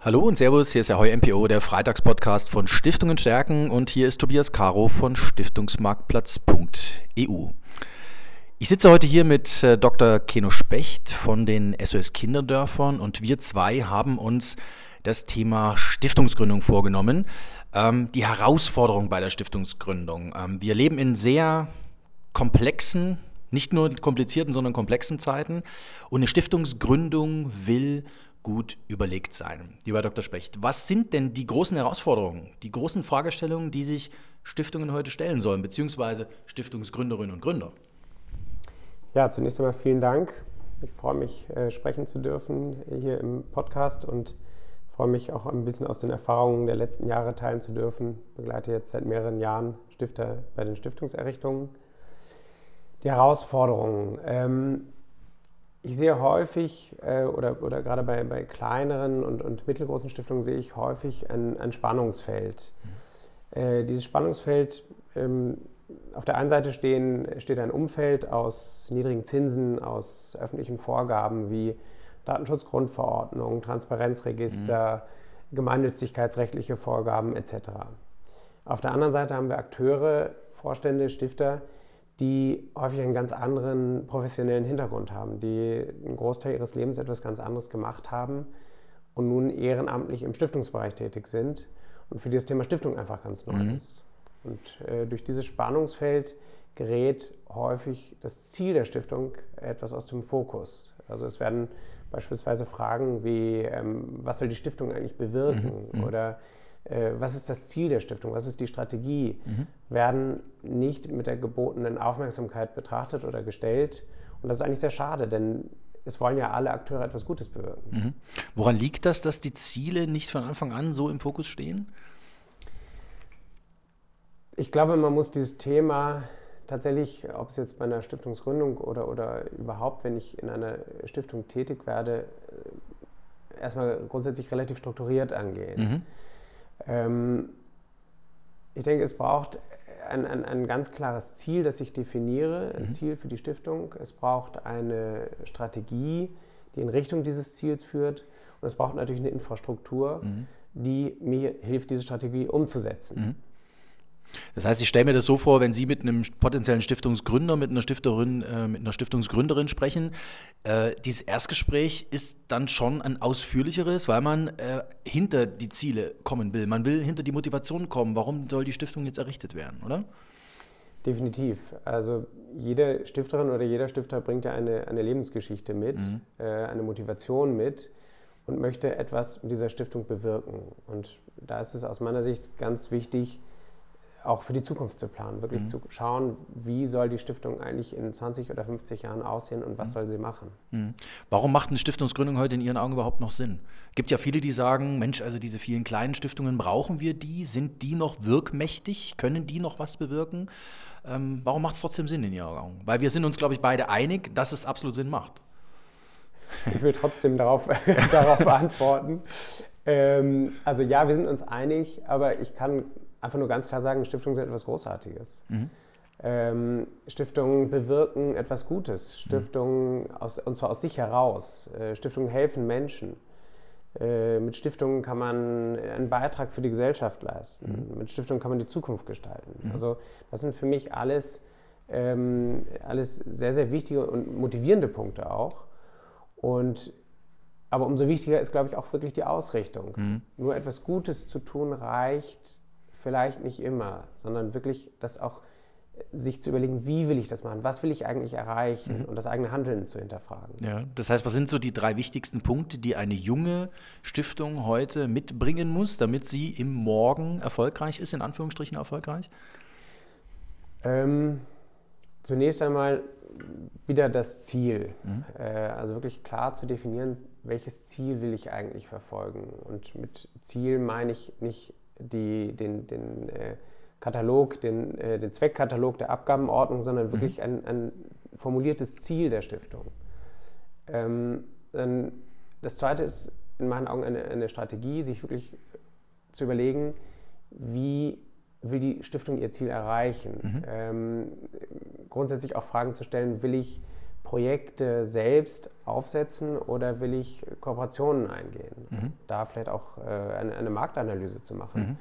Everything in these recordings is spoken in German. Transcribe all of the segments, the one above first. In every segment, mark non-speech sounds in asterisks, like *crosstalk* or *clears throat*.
Hallo und Servus, hier ist der Heu MPO, der Freitagspodcast von Stiftungen stärken und hier ist Tobias Caro von Stiftungsmarktplatz.eu. Ich sitze heute hier mit äh, Dr. Keno Specht von den SOS Kinderdörfern und wir zwei haben uns das Thema Stiftungsgründung vorgenommen. Ähm, die Herausforderung bei der Stiftungsgründung. Ähm, wir leben in sehr komplexen, nicht nur komplizierten, sondern komplexen Zeiten und eine Stiftungsgründung will gut überlegt sein. Lieber Dr. Specht, was sind denn die großen Herausforderungen, die großen Fragestellungen, die sich Stiftungen heute stellen sollen, beziehungsweise Stiftungsgründerinnen und Gründer? Ja, zunächst einmal vielen Dank. Ich freue mich, äh, sprechen zu dürfen hier im Podcast und freue mich auch ein bisschen aus den Erfahrungen der letzten Jahre teilen zu dürfen. Ich begleite jetzt seit mehreren Jahren Stifter bei den Stiftungserrichtungen. Die Herausforderungen. Ähm, ich sehe häufig, äh, oder, oder gerade bei, bei kleineren und, und mittelgroßen Stiftungen sehe ich häufig ein, ein Spannungsfeld. Äh, dieses Spannungsfeld, ähm, auf der einen Seite stehen, steht ein Umfeld aus niedrigen Zinsen, aus öffentlichen Vorgaben wie Datenschutzgrundverordnung, Transparenzregister, mhm. gemeinnützigkeitsrechtliche Vorgaben etc. Auf der anderen Seite haben wir Akteure, Vorstände, Stifter, die häufig einen ganz anderen professionellen Hintergrund haben, die einen Großteil ihres Lebens etwas ganz anderes gemacht haben und nun ehrenamtlich im Stiftungsbereich tätig sind und für die das Thema Stiftung einfach ganz neu mhm. ist. Und äh, durch dieses Spannungsfeld gerät häufig das Ziel der Stiftung etwas aus dem Fokus. Also es werden beispielsweise Fragen wie, ähm, was soll die Stiftung eigentlich bewirken mhm. mhm. oder äh, was ist das Ziel der Stiftung, was ist die Strategie, mhm. werden nicht mit der gebotenen Aufmerksamkeit betrachtet oder gestellt. Und das ist eigentlich sehr schade, denn es wollen ja alle Akteure etwas Gutes bewirken. Mhm. Woran liegt das, dass die Ziele nicht von Anfang an so im Fokus stehen? Ich glaube, man muss dieses Thema tatsächlich, ob es jetzt bei einer Stiftungsgründung oder, oder überhaupt, wenn ich in einer Stiftung tätig werde, äh, erstmal grundsätzlich relativ strukturiert angehen. Mhm. Ähm, ich denke, es braucht ein, ein, ein, ganz klares Ziel, das ich definiere, ein mhm. Ziel für die Stiftung. Es braucht eine Strategie, die in Richtung dieses Ziels führt. Und es braucht natürlich eine Infrastruktur, mhm. die mir hilft, diese Strategie umzusetzen. Mhm. Das heißt, ich stelle mir das so vor, wenn Sie mit einem potenziellen Stiftungsgründer, mit einer Stifterin, äh, mit einer Stiftungsgründerin sprechen, äh, dieses Erstgespräch ist dann schon ein ausführlicheres, weil man äh, hinter die Ziele kommen will. Man will hinter die Motivation kommen. Warum soll die Stiftung jetzt errichtet werden, oder? Definitiv. Also jede Stifterin oder jeder Stifter bringt ja eine, eine Lebensgeschichte mit, mhm. Äh, eine Motivation mit und möchte etwas mit dieser Stiftung bewirken. Und da ist es aus meiner Sicht ganz wichtig, auch für die Zukunft zu planen, wirklich mhm. zu schauen, wie soll die Stiftung eigentlich in 20 oder 50 Jahren aussehen und was mhm. soll sie machen. Mhm. Warum macht eine Stiftungsgründung heute in Ihren Augen überhaupt noch Sinn? Es gibt ja viele, die sagen, Mensch, also diese vielen kleinen Stiftungen, brauchen wir die? Sind die noch wirkmächtig? Können die noch was bewirken? Ähm, warum macht es trotzdem Sinn in Ihren Augen? Weil wir sind uns, glaube ich, beide einig, dass es absolut Sinn macht. Ich will trotzdem darauf, *laughs* darauf *laughs* antworten. Ähm, also ja, wir sind uns einig, aber ich kann einfach nur ganz klar sagen, Stiftungen sind etwas Großartiges. Mhm. Ähm, Stiftungen bewirken etwas Gutes. Stiftungen, mhm. aus, und zwar aus sich heraus. Äh, Stiftungen helfen Menschen. Äh, mit Stiftungen kann man einen Beitrag für die Gesellschaft leisten. Mhm. Mit Stiftungen kann man die Zukunft gestalten. Mhm. Also das sind für mich alles, ähm, alles sehr, sehr wichtige und motivierende Punkte auch. Und aber umso wichtiger ist, glaube ich, auch wirklich die Ausrichtung. Mhm. Nur etwas Gutes zu tun reicht vielleicht nicht immer, sondern wirklich das auch äh, sich zu überlegen, wie will ich das machen, was will ich eigentlich erreichen mhm. und das eigene Handeln zu hinterfragen. Ja, das heißt, was sind so die drei wichtigsten Punkte, die eine junge Stiftung heute mitbringen muss, damit sie im Morgen erfolgreich ist, in Anführungsstrichen erfolgreich? Ähm, zunächst einmal wieder das Ziel. Mhm. Äh, also wirklich klar zu definieren, welches Ziel will ich eigentlich verfolgen. Und mit Ziel meine ich nicht die, den, den äh, Katalog, den, äh, den Zweckkatalog der Abgabenordnung, sondern mhm. wirklich ein, ein formuliertes Ziel der Stiftung. Ähm, dann das zweite ist in meinen Augen eine, eine, Strategie, sich wirklich zu überlegen, wie will die Stiftung ihr Ziel erreichen. Mhm. Ähm, grundsätzlich auch Fragen zu stellen, will ich Projekte selbst aufsetzen oder will ich Kooperationen eingehen? Mhm. Da vielleicht auch äh, eine, eine, Marktanalyse zu machen. Mhm.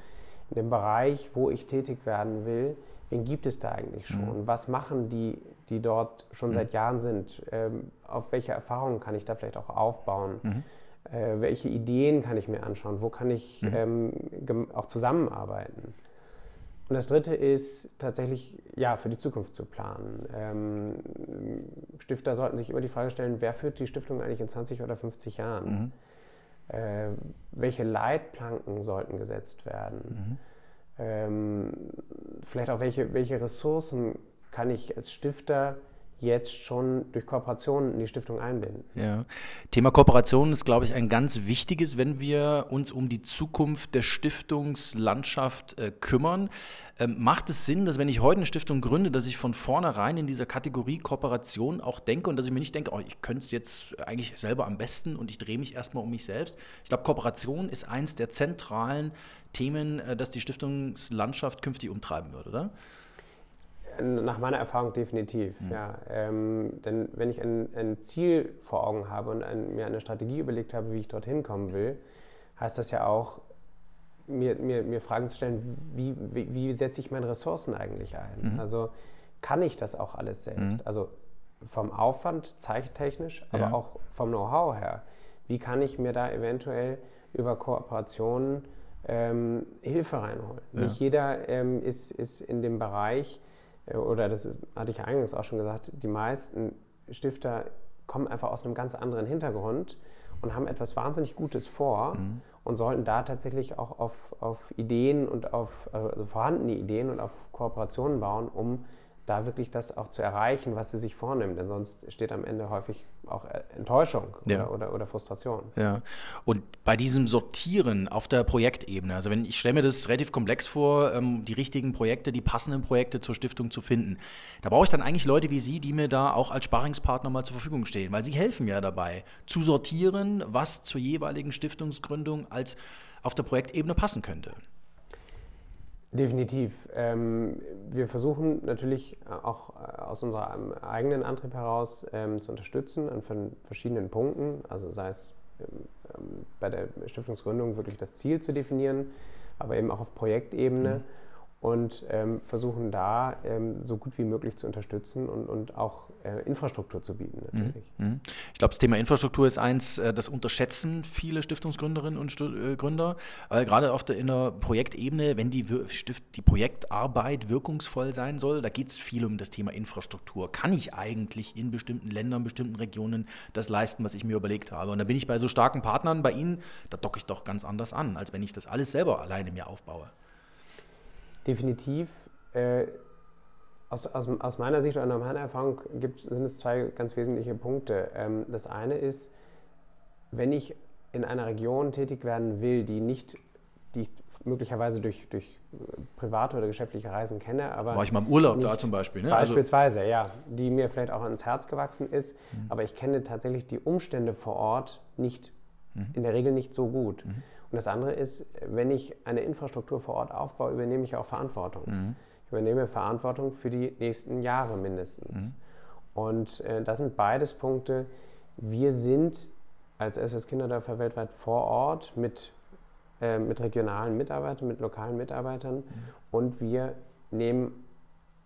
In dem Bereich, wo ich tätig werden will, wen gibt es da eigentlich schon? Mhm. Was machen die, die dort schon mhm. seit Jahren sind? Ähm, auf welche Erfahrungen kann ich da vielleicht auch aufbauen? Mhm. Äh, welche Ideen kann ich mir anschauen? Wo kann ich mhm. ähm, auch zusammenarbeiten? Und das Dritte ist tatsächlich, ja, für die Zukunft zu planen. Ähm, Stifter sollten sich immer die Frage stellen, wer führt die Stiftung eigentlich in 20 oder 50 Jahren? Mhm. Äh, welche Leitplanken sollten gesetzt werden? Mhm. Ähm, vielleicht auch welche, welche Ressourcen kann ich als Stifter jetzt schon durch Kooperationen in die Stiftung einbinden. Ja. Thema Kooperation ist, glaube ich, ein ganz wichtiges, wenn wir uns um die Zukunft der Stiftungslandschaft äh, kümmern. Ähm, macht es Sinn, dass wenn ich heute eine Stiftung gründe, dass ich von vornherein in dieser Kategorie Kooperation auch denke und dass ich mir nicht denke, oh, ich könnte es jetzt eigentlich selber am besten und ich drehe mich erstmal um mich selbst. Ich glaube, Kooperation ist eins der zentralen Themen, äh, das die Stiftungslandschaft künftig umtreiben wird, oder? Nach meiner Erfahrung definitiv, mhm. ja. Ähm, denn wenn ich ein, ein, Ziel vor Augen habe und ein, mir eine Strategie überlegt habe, wie ich dorthin kommen will, heißt das ja auch, mir, mir, mir Fragen zu stellen, wie, wie, wie setze ich meine Ressourcen eigentlich ein? Mhm. Also kann ich das auch alles selbst? Mhm. Also vom Aufwand, zeichentechnisch, aber ja. auch vom Know-how her. Wie kann ich mir da eventuell über Kooperationen ähm, Hilfe reinholen? Ja. Nicht jeder ähm, ist, ist in dem Bereich, oder das ist, hatte ich ja eingangs auch schon gesagt, die meisten Stifter kommen einfach aus einem ganz anderen Hintergrund und haben etwas wahnsinnig Gutes vor mhm. und sollten da tatsächlich auch auf, auf Ideen und auf also vorhandene Ideen und auf Kooperationen bauen, um da wirklich das auch zu erreichen, was sie sich vornimmt. Denn sonst steht am Ende häufig auch äh, Enttäuschung ja. oder, oder, oder, Frustration. Ja. Und bei diesem Sortieren auf der Projektebene, also wenn ich stelle mir das relativ komplex vor, ähm, die richtigen Projekte, die passenden Projekte zur Stiftung zu finden, da brauche ich dann eigentlich Leute wie Sie, die mir da auch als Sparringspartner mal zur Verfügung stehen, weil Sie helfen mir dabei, zu sortieren, was zur jeweiligen Stiftungsgründung als auf der Projektebene passen könnte. Definitiv. Ähm, wir versuchen natürlich auch äh, aus unserem eigenen Antrieb heraus ähm, zu unterstützen an verschiedenen Punkten. Also sei es ähm, bei der Stiftungsgründung wirklich das Ziel zu definieren, aber eben auch auf Projektebene. Mhm und ähm, versuchen da ähm, so gut wie möglich zu unterstützen und, und auch äh, Infrastruktur zu bieten natürlich. Mhm. mhm. Ich glaube, das Thema Infrastruktur ist eins, äh, das unterschätzen viele Stiftungsgründerinnen und Stu äh, Gründer, weil gerade auf der, in der Projektebene, wenn die, Stift, die Projektarbeit wirkungsvoll sein soll, da geht es viel um das Thema Infrastruktur. Kann ich eigentlich in bestimmten Ländern, bestimmten Regionen das leisten, was ich mir überlegt habe? Und da bin ich bei so starken Partnern bei Ihnen, da docke ich doch ganz anders an, als wenn ich das alles selber alleine mir aufbaue definitiv. Äh, aus, aus, aus, meiner Sicht oder nach meiner Erfahrung gibt, sind es zwei ganz wesentliche Punkte. Ähm, das eine ist, wenn ich in einer Region tätig werden will, die nicht, die ich möglicherweise durch, durch private oder geschäftliche Reisen kenne, aber. War ich mal im Urlaub da zum Beispiel, ne? Also beispielsweise, also, ja, die mir vielleicht auch ans Herz gewachsen ist, mhm. aber ich kenne tatsächlich die Umstände vor Ort nicht, mhm. in der Regel nicht so gut. Mhm. Und das andere ist, wenn ich eine Infrastruktur vor Ort aufbaue, übernehme ich auch Verantwortung. Mhm. Ich übernehme Verantwortung für die nächsten Jahre mindestens. Mhm. Und äh, das sind beides Punkte. Wir sind als SOS Kinderdörfer weltweit vor Ort mit, äh, mit regionalen Mitarbeitern, mit lokalen Mitarbeitern mhm. und wir nehmen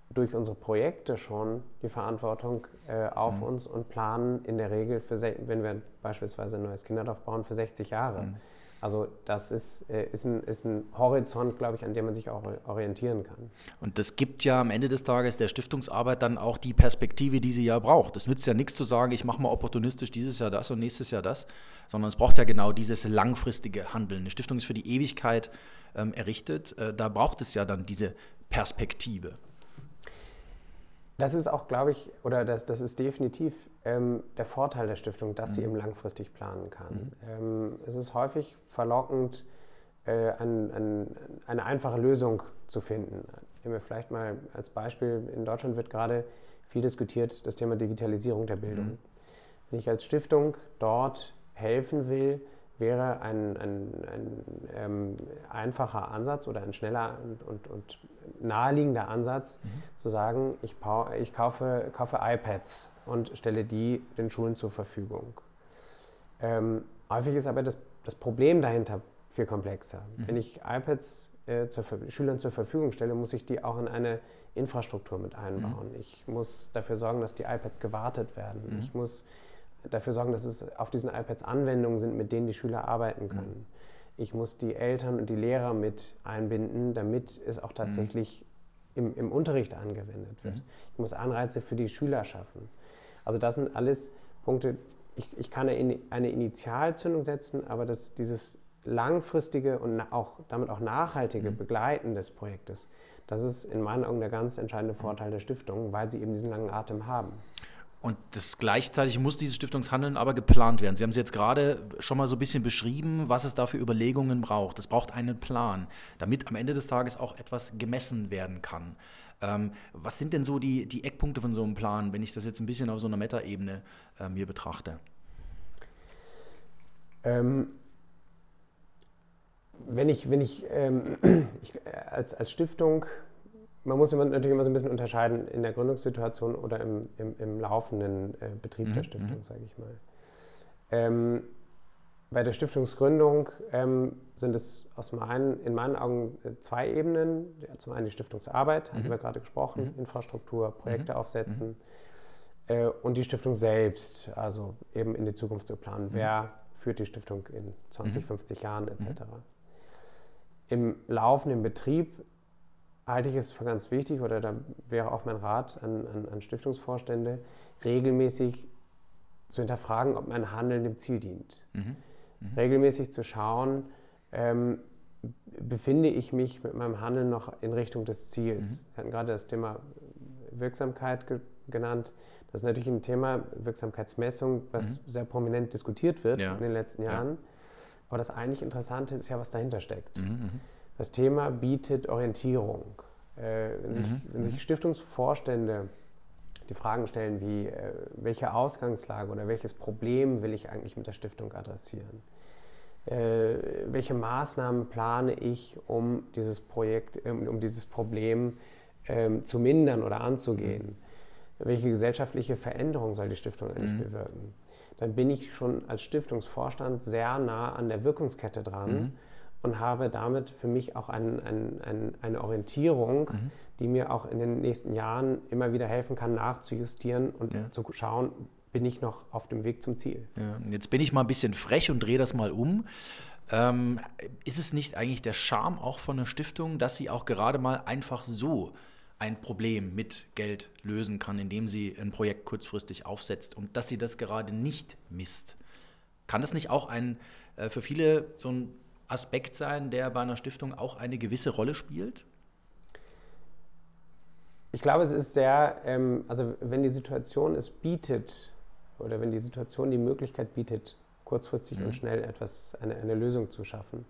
durch unsere Projekte schon die Verantwortung äh, auf mhm. uns und planen in der Regel, für, wenn wir beispielsweise ein neues Kinderdorf bauen, für 60 Jahre. Also das ist, äh, ist, ein, ist ein Horizont, glaube ich, an dem man sich auch orientieren kann. Und das gibt ja am Ende des Tages der Stiftungsarbeit dann auch die Perspektive, die sie ja braucht. Es nützt ja nichts zu sagen, ich mache mal opportunistisch dieses Jahr das und nächstes Jahr das, sondern es braucht ja genau dieses langfristige Handeln. Eine Stiftung ist für die Ewigkeit ähm, errichtet. Äh, da braucht es ja dann diese Perspektive. Das ist auch, glaube ich, oder das, das ist definitiv ähm, der Vorteil der Stiftung, dass mhm. sie eben langfristig planen kann. Mhm. Ähm, es ist häufig verlockend, äh, ein, ein, eine einfache Lösung zu finden. Nehmen wir vielleicht mal als Beispiel, in Deutschland wird gerade viel diskutiert, das Thema Digitalisierung der Bildung. Mhm. Wenn ich als Stiftung dort helfen will, wäre ein, ein, ein ähm, einfacher Ansatz oder ein schneller und, und, und naheliegender Ansatz, mhm. zu sagen, ich, ich kaufe, kaufe, iPads und stelle die den Schulen zur Verfügung. Ähm, häufig ist aber das, das, Problem dahinter viel komplexer. Mhm. Wenn ich iPads äh, zur Schülern zur Verfügung stelle, muss ich die auch in eine Infrastruktur mit einbauen. Mhm. Ich muss dafür sorgen, dass die iPads gewartet werden. Mhm. Ich muss dafür sorgen, dass es auf diesen iPads Anwendungen sind, mit denen die Schüler arbeiten können. Mhm. Ich muss die Eltern und die Lehrer mit einbinden, damit es auch tatsächlich mhm. im, im, Unterricht angewendet wird. Mhm. Ich muss Anreize für die Schüler schaffen. Also das sind alles Punkte, ich, ich kann eine, eine Initialzündung setzen, aber das, dieses langfristige und auch damit auch nachhaltige mhm. Begleiten des Projektes, das ist in meinen Augen der ganz entscheidende Vorteil der Stiftung, weil sie eben diesen langen Atem haben. Und das gleichzeitig muss dieses Stiftungshandeln aber geplant werden. Sie haben es jetzt gerade schon mal so ein bisschen beschrieben, was es da für Überlegungen braucht. Es braucht einen Plan, damit am Ende des Tages auch etwas gemessen werden kann. Ähm, was sind denn so die, die Eckpunkte von so einem Plan, wenn ich das jetzt ein bisschen auf so einer Meta-Ebene äh, mir betrachte? Ähm, wenn ich, wenn ich, ähm, *clears throat* ich als, als Stiftung man muss natürlich immer so ein bisschen unterscheiden in der Gründungssituation oder im, im, im laufenden äh, Betrieb mhm. der Stiftung, mhm. sage ich mal. Ähm, bei der Stiftungsgründung ähm, sind es aus meinen, in meinen Augen äh, zwei Ebenen. Ja, zum einen die Stiftungsarbeit, mhm. hatten wir gerade gesprochen, mhm. Infrastruktur, Projekte mhm. aufsetzen mhm. äh, und die Stiftung selbst, also eben in die Zukunft zu planen. Wer führt die Stiftung in 20, 50 Jahren etc. Im laufenden Betrieb halte ich es für ganz wichtig, oder da wäre auch mein Rat an, an, an Stiftungsvorstände, regelmäßig zu hinterfragen, ob mein Handeln dem Ziel dient. Mhm. Mhm. Regelmäßig zu schauen, ähm, befinde ich mich mit meinem Handeln noch in Richtung des Ziels. Mhm. Wir hatten gerade das Thema Wirksamkeit ge genannt. Das ist natürlich ein Thema, Wirksamkeitsmessung, was mhm. sehr prominent diskutiert wird ja. in den letzten Jahren. Ja. Aber das eigentlich Interessante ist ja, was dahinter steckt. Das Thema bietet Orientierung. Äh, wenn, sich, mhm. wenn, sich, mhm. Stiftungsvorstände die Fragen stellen wie, äh, welche Ausgangslage oder welches Problem will ich eigentlich mit der Stiftung adressieren? Äh, welche Maßnahmen plane ich, um dieses Projekt, um, um dieses Problem ähm, zu mindern oder anzugehen? Mhm. Welche gesellschaftliche Veränderung soll die Stiftung eigentlich mhm. bewirken? Dann bin ich schon als Stiftungsvorstand sehr nah an der Wirkungskette dran mhm und habe damit für mich auch ein, ein, ein, eine Orientierung, mhm. die mir auch in den nächsten Jahren immer wieder helfen kann, nachzujustieren und ja. zu schauen, bin ich noch auf dem Weg zum Ziel. Ja, jetzt bin ich mal ein bisschen frech und drehe das mal um. Ähm, ist es nicht eigentlich der Charme auch von einer Stiftung, dass sie auch gerade mal einfach so ein Problem mit Geld lösen kann, indem sie ein Projekt kurzfristig aufsetzt und dass sie das gerade nicht misst? Kann das nicht auch ein äh, für viele so ein Aspekt sein, der bei einer Stiftung auch eine gewisse Rolle spielt? Ich glaube, es ist sehr, ähm, also wenn die Situation es bietet oder wenn die Situation die Möglichkeit bietet, kurzfristig mhm. und schnell etwas, eine, eine Lösung zu schaffen,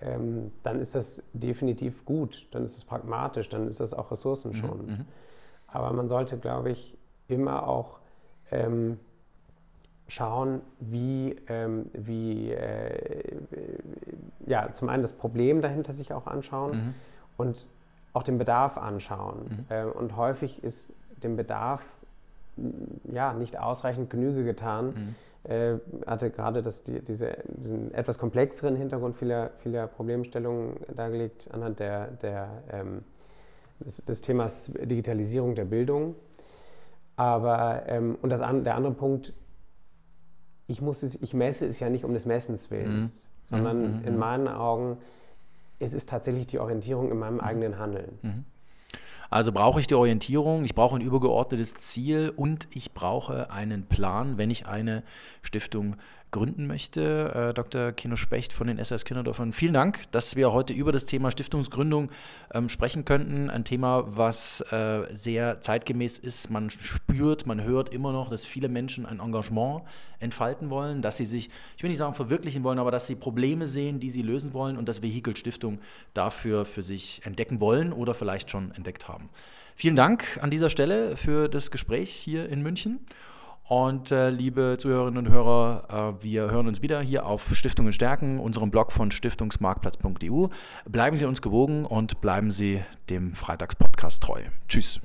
ähm, dann ist das definitiv gut, dann ist es pragmatisch, dann ist das auch Ressourcen mhm. Mhm. Aber man sollte, glaube ich, immer auch ähm, schauen, wie, ähm, wie äh, ja, zum einen das Problem dahinter sich auch anschauen mhm. und auch den Bedarf anschauen. Mhm. Äh, und häufig ist dem Bedarf ja, nicht ausreichend Genüge getan. Mhm. Äh, hatte gerade das, die, diese, diesen etwas komplexeren Hintergrund vieler, vieler Problemstellungen dargelegt anhand der, der, ähm, des, des, Themas Digitalisierung der Bildung. Aber, ähm, und das an, der andere Punkt, ich, muss es, ich messe es ja nicht um des Messens Willens, mhm. sondern mhm. mhm in meinen Augen ist es tatsächlich die Orientierung in meinem mhm. eigenen Handeln. Mhm. Also brauche ich die Orientierung, ich brauche ein übergeordnetes Ziel und ich brauche einen Plan, wenn ich eine Stiftung gründen möchte. Äh, Dr. Kino Specht von den SS Kinderdörfern, vielen Dank, dass wir heute über das Thema Stiftungsgründung ähm, sprechen könnten. Ein Thema, was äh, sehr zeitgemäß ist. Man spürt, man hört immer noch, dass viele Menschen ein Engagement entfalten wollen, dass sie sich, ich will nicht sagen verwirklichen wollen, aber dass sie Probleme sehen, die sie lösen wollen und das Vehikel Stiftung dafür für sich entdecken wollen oder vielleicht schon entdeckt haben. Vielen Dank an dieser Stelle für das Gespräch hier in München. Und äh, liebe Zuhörerinnen und Hörer, äh, wir hören uns wieder hier auf Stiftungen stärken, unserem Blog von stiftungsmarktplatz.eu. Bleiben Sie uns gewogen und bleiben Sie dem Freitagspodcast treu. Tschüss.